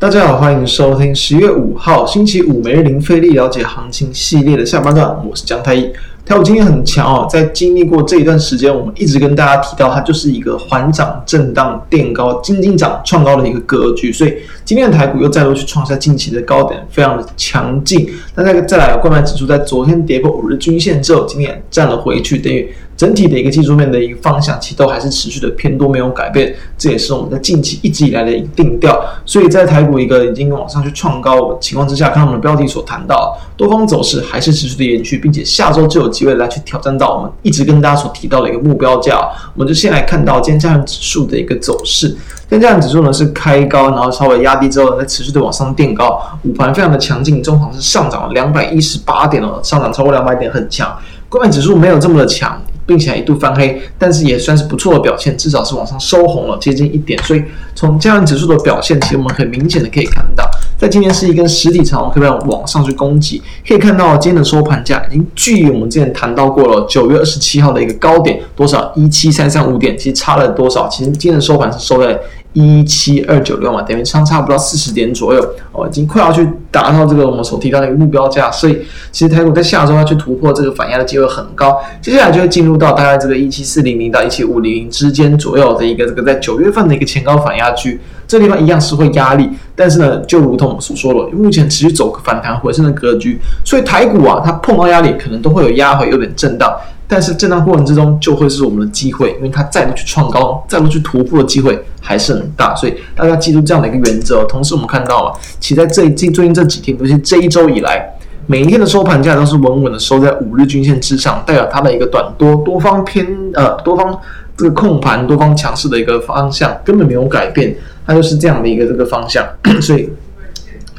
大家好，欢迎收听十月五号星期五每日零费力了解行情系列的下半段，我是江太一。跳舞今天很强哦，在经历过这一段时间，我们一直跟大家提到，它就是一个缓涨震荡垫高、金金涨创高的一个格局，所以今天的台股又再度去创下近期的高点，非常的强劲。那再再来，冠脉指数在昨天跌破五日均线之后，今天站了回去，等于。整体的一个技术面的一个方向，其实都还是持续的偏多，没有改变。这也是我们在近期一直以来的一个定调。所以在台股一个已经往上去创高的情况之下，看我们的标题所谈到，多方走势还是持续的延续，并且下周就有机会来去挑战到我们一直跟大家所提到的一个目标价。我们就先来看到今天这样指数的一个走势。今天这样指数呢是开高，然后稍微压低之后呢，再持续的往上垫高。午盘非常的强劲，中场是上涨了两百一十八点哦，上涨超过两百点，很强。柜买指数没有这么的强。并且一度翻黑，但是也算是不错的表现，至少是往上收红了，接近一点。所以从加权指数的表现，其实我们很明显的可以看到，在今天是一根实体长红，可以往上去攻击。可以看到今天的收盘价已经距离我们之前谈到过了九月二十七号的一个高点多少？一七三三五点，其实差了多少？其实今天的收盘是收在。一七二九六嘛，等于相差不到四十点左右。哦，已经快要去达到这个我们所提到的一个目标价，所以其实台股在下周要去突破这个反压的机会很高。接下来就会进入到大概这个一七四零零到一七五零零之间左右的一个这个在九月份的一个前高反压区，这地方一样是会压力，但是呢，就如同我们所说的，目前持续走反弹回升的格局，所以台股啊，它碰到压力可能都会有压回，有点震荡。但是震荡过程之中就会是我们的机会，因为它再度去创高、再度去突破的机会还是很大，所以大家记住这样的一个原则。同时，我们看到了，其实在这近最近这几天，尤其这一周以来，每一天的收盘价都是稳稳的收在五日均线之上，代表它的一个短多多方偏呃多方这个控盘、多方强势的一个方向根本没有改变，它就是这样的一个这个方向，所以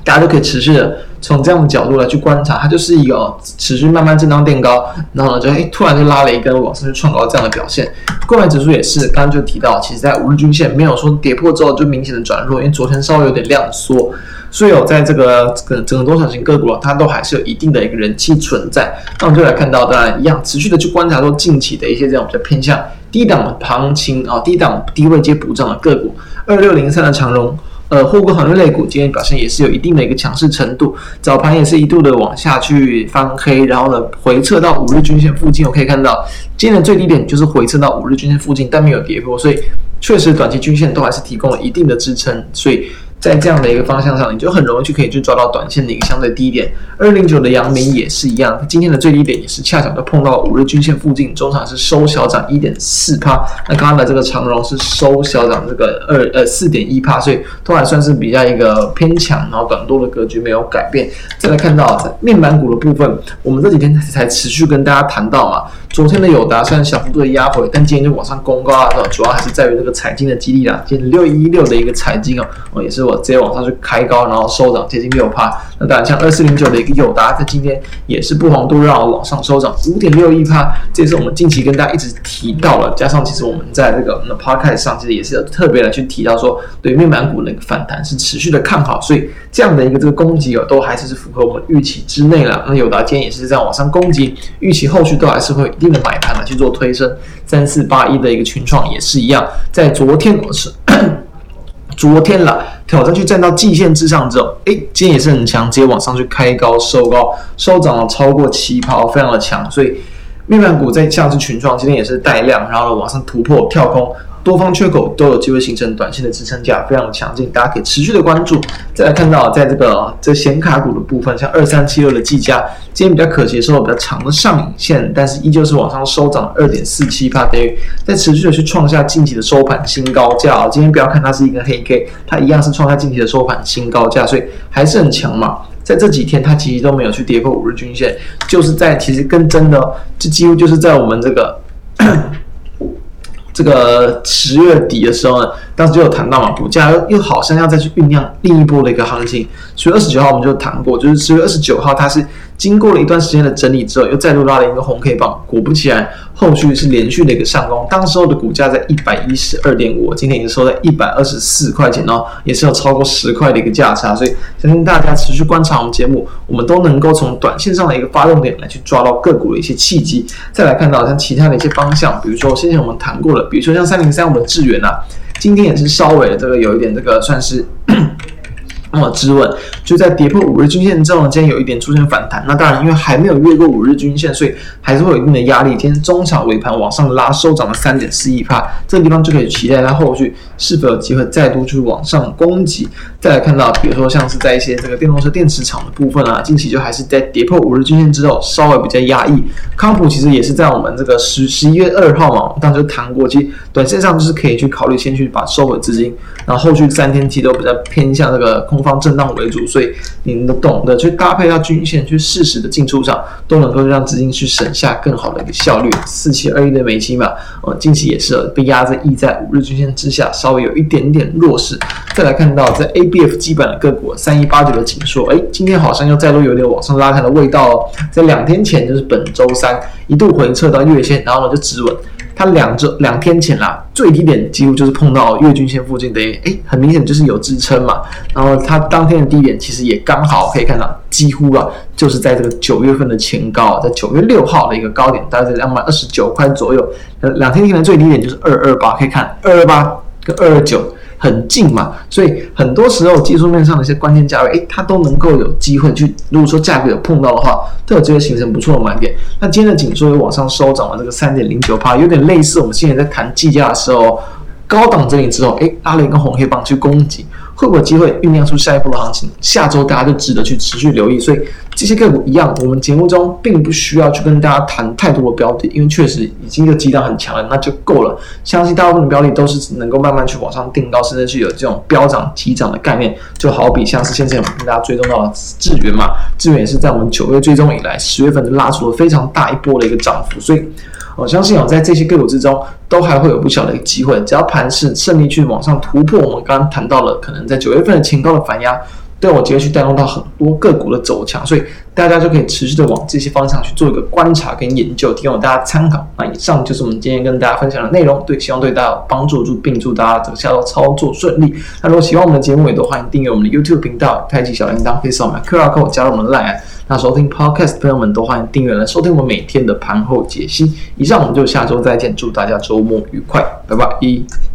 大家都可以持续的。从这样的角度来去观察，它就是一个持续慢慢震荡垫高，然后呢就诶突然就拉了一根往上去创高这样的表现。购买指数也是，刚刚就提到，其实在五日均线没有说跌破之后就明显的转弱，因为昨天稍微有点量缩，所以有在这个这个整个中小型个股它都还是有一定的一个人气存在。那我们就来看到，当然一样持续的去观察说近期的一些这种比较偏向低档行情啊，低档低位接补涨的个股，二六零三的长荣。呃，货柜航运类股今天表现也是有一定的一个强势程度，早盘也是一度的往下去翻黑，然后呢回撤到五日均线附近，我可以看到今天的最低点就是回撤到五日均线附近，但没有跌破，所以确实短期均线都还是提供了一定的支撑，所以。在这样的一个方向上，你就很容易去可以去抓到短线的一个相对低点。二零九的阳明也是一样，今天的最低点也是恰巧就碰到五日均线附近，中场是收小涨一点四趴。那刚刚的这个长荣是收小涨这个二呃四点一趴，所以都还算是比较一个偏强，然后短多的格局没有改变。再来看到面板股的部分，我们这几天才持续跟大家谈到嘛。昨天的友达虽然小幅度的压回，但今天就往上攻高了，主要还是在于这个财经的激励啦。今天六一六的一个财经哦，哦也是我直接往上去开高，然后收涨接近六趴。那当然像二四零九的一个友达，在今天也是不遑多让，往上收涨五点六一趴。这也是我们近期跟大家一直提到了，加上其实我们在这个那 p o c a s t 上其实也是有特别的去提到说，对面板股那个反弹是持续的看好，所以这样的一个这个攻击哦，都还是是符合我们预期之内了。那友达今天也是这样往上攻击，预期后续都还是会。一定的买盘来去做推升，三四八一的一个群创也是一样，在昨天我是 昨天了，挑战去站到季线之上之后，哎，今天也是很强，直接往上去开高收高，收涨了超过七跑，非常的强，所以面板股在像是群创今天也是带量，然后呢往上突破跳空。多方缺口都有机会形成短线的支撑价，非常的强劲，大家可以持续的关注。再来看到，在这个这显卡股的部分，像二三七六的技嘉，今天比较可惜，收了比较长的上影线，但是依旧是往上收涨二点四七帕，等于在持续的去创下近期的收盘新高价。今天不要看它是一根黑 K，它一样是创下近期的收盘新高价，所以还是很强嘛。在这几天，它其实都没有去跌破五日均线，就是在其实更真的，这几乎就是在我们这个。这个十月底的时候呢，当时就有谈到嘛，股价又又好像要再去酝酿另一波的一个行情。十月二十九号我们就谈过，就是十月二十九号它是。经过了一段时间的整理之后，又再度拉了一个红 K 棒，果不其然，后续是连续的一个上攻。当时候的股价在一百一十二点五，今天已经收在一百二十四块钱哦，也是有超过十块的一个价差。所以相信大家持续观察我们节目，我们都能够从短线上的一个发动点来去抓到个股的一些契机。再来看到像其他的一些方向，比如说先前我们谈过了，比如说像三零三五的智原啊，今天也是稍微的这个有一点这个算是。那么质问，就在跌破五日均线之后呢，今天有一点出现反弹。那当然，因为还没有越过五日均线，所以还是会有一定的压力。今天中场尾盘往上拉，收涨了三点四一趴，这个地方就可以期待它后续是否有机会再度去往上攻击。再来看到，比如说像是在一些这个电动车电池厂的部分啊，近期就还是在跌破五日均线之后，稍微比较压抑。康普其实也是在我们这个十十一月二号嘛，当时谈过，其实短线上就是可以去考虑先去把收回资金，然后后续三天期都比较偏向这个空。多方震荡为主，所以你能懂得去搭配到均线，去适时的进出场，都能够让资金去省下更好的一个效率。四七二一的美金嘛，呃，近期也是被压在溢在五日均线之下，稍微有一点点弱势。再来看到在 ABF 基板的个股三一八九的紧缩，哎，今天好像又再度有点往上拉抬的味道哦。在两天前，就是本周三一度回撤到月线，然后呢就止稳。它两周两天前啦，最低点几乎就是碰到月均线附近的，哎，很明显就是有支撑嘛。然后它当天的低点其实也刚好可以看到，几乎啊就是在这个九月份的前高，在九月六号的一个高点，大概在两百二十九块左右。两天前的最低点就是二二八，可以看二二八跟二二九。很近嘛，所以很多时候技术面上的一些关键价位，诶，它都能够有机会去。如果说价格有碰到的话，都有机会形成不错的买点。那今天的紧缩又往上收涨了这个三点零九趴，有点类似我们现在在谈计价的时候，高档整理之后，诶，拉了一个红黑棒去攻击。会不会有机会酝酿出下一波的行情？下周大家就值得去持续留意。所以这些个股一样，我们节目中并不需要去跟大家谈太多的标的，因为确实已经有几档很强了，那就够了。相信大部分的标的都是能够慢慢去往上定到，甚至是有这种飙涨急涨的概念。就好比像是现在我们跟大家追踪到的智原嘛，智原也是在我们九月追踪以来，十月份就拉出了非常大一波的一个涨幅，所以。我相信啊，在这些个股之中，都还会有不小的一个机会。只要盘势顺利去往上突破，我们刚刚谈到了可能在九月份的前高的反压，都有机会去带动到很多个股的走强。所以大家就可以持续的往这些方向去做一个观察跟研究，提供大家参考。那以上就是我们今天跟大家分享的内容，对，希望对大家有帮助，祝并祝大家这个下周操作顺利。那如果喜欢我们的节目，也都欢迎订阅我们的 YouTube 频道，开启小铃铛，可以扫描 QR code 加入我们的 Line。那收听 Podcast 的朋友们都欢迎订阅来收听我们每天的盘后解析。以上我们就下周再见，祝大家周末愉快，拜拜。